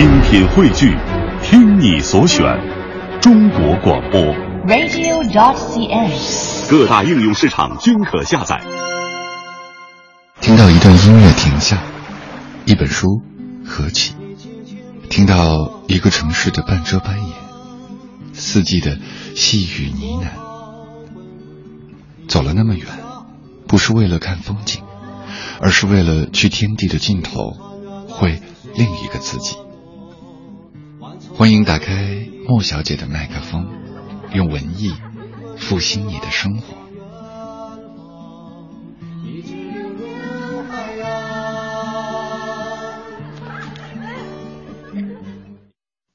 精品汇聚，听你所选，中国广播。radio.cn。各大应用市场均可下载。听到一段音乐停下，一本书合起，听到一个城市的半遮半掩，四季的细雨呢喃。走了那么远，不是为了看风景，而是为了去天地的尽头，会另一个自己。欢迎打开莫小姐的麦克风，用文艺复兴你的生活。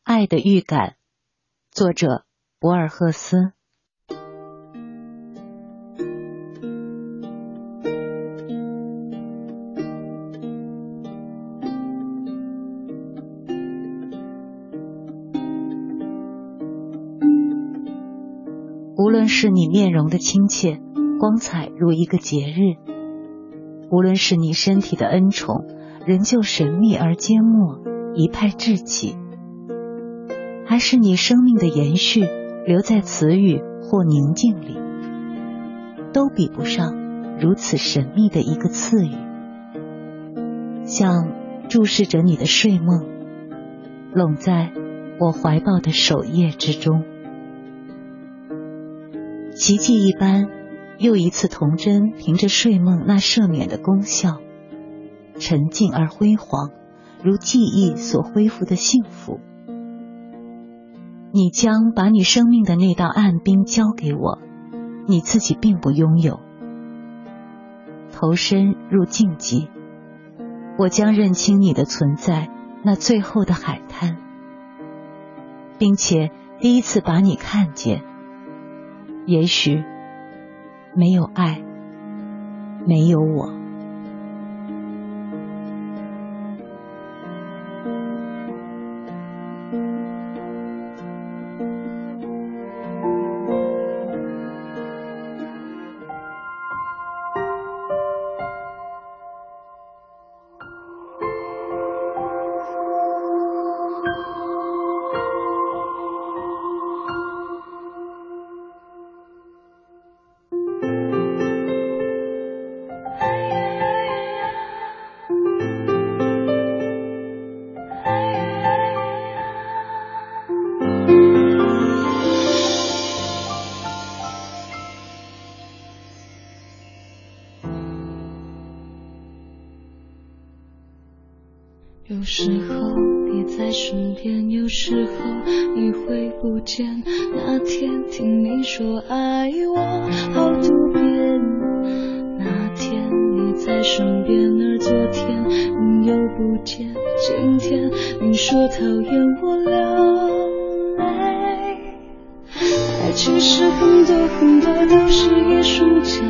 爱的预感，作者博尔赫斯。无论是你面容的亲切，光彩如一个节日；无论是你身体的恩宠，仍旧神秘而缄默，一派稚气。还是你生命的延续，留在词语或宁静里，都比不上如此神秘的一个赐予，像注视着你的睡梦，拢在我怀抱的首页之中。奇迹一般，又一次童真凭着睡梦那赦免的功效，沉静而辉煌，如记忆所恢复的幸福。你将把你生命的那道暗冰交给我，你自己并不拥有。投身入静寂，我将认清你的存在，那最后的海滩，并且第一次把你看见。也许没有爱，没有我。有时候你在身边，有时候你会不见。那天听你说爱我好多遍，那天你在身边，而昨天你又不见。今天你说讨厌我流泪，爱其实很多很多都是一瞬间，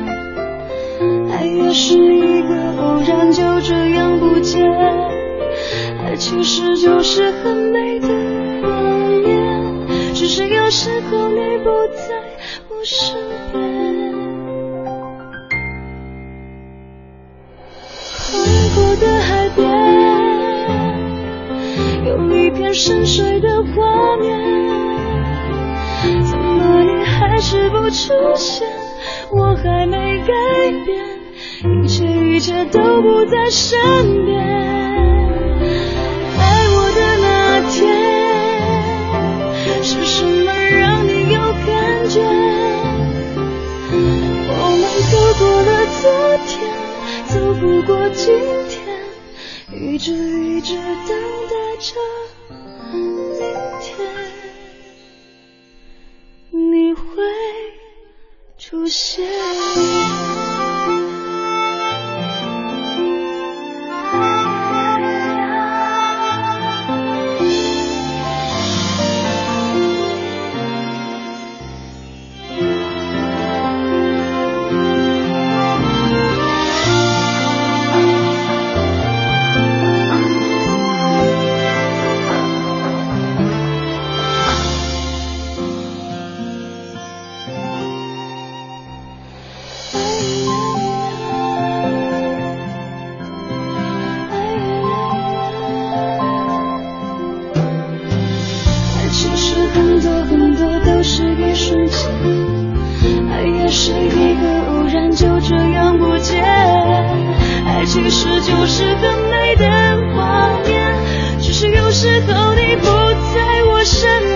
爱也是一个偶然，就这样不见。其实就是很美的谎言，只是有时候你不在我身边。宽阔的海边，有一片深水的画面，怎么你还是不出现？我还没改变，一切一切都不在身边。今天，一直一直等待着明天，你会出现。一瞬间，爱也是一个偶然，就这样不见。爱其实就是很美的画面，只是有时候你不在我身边。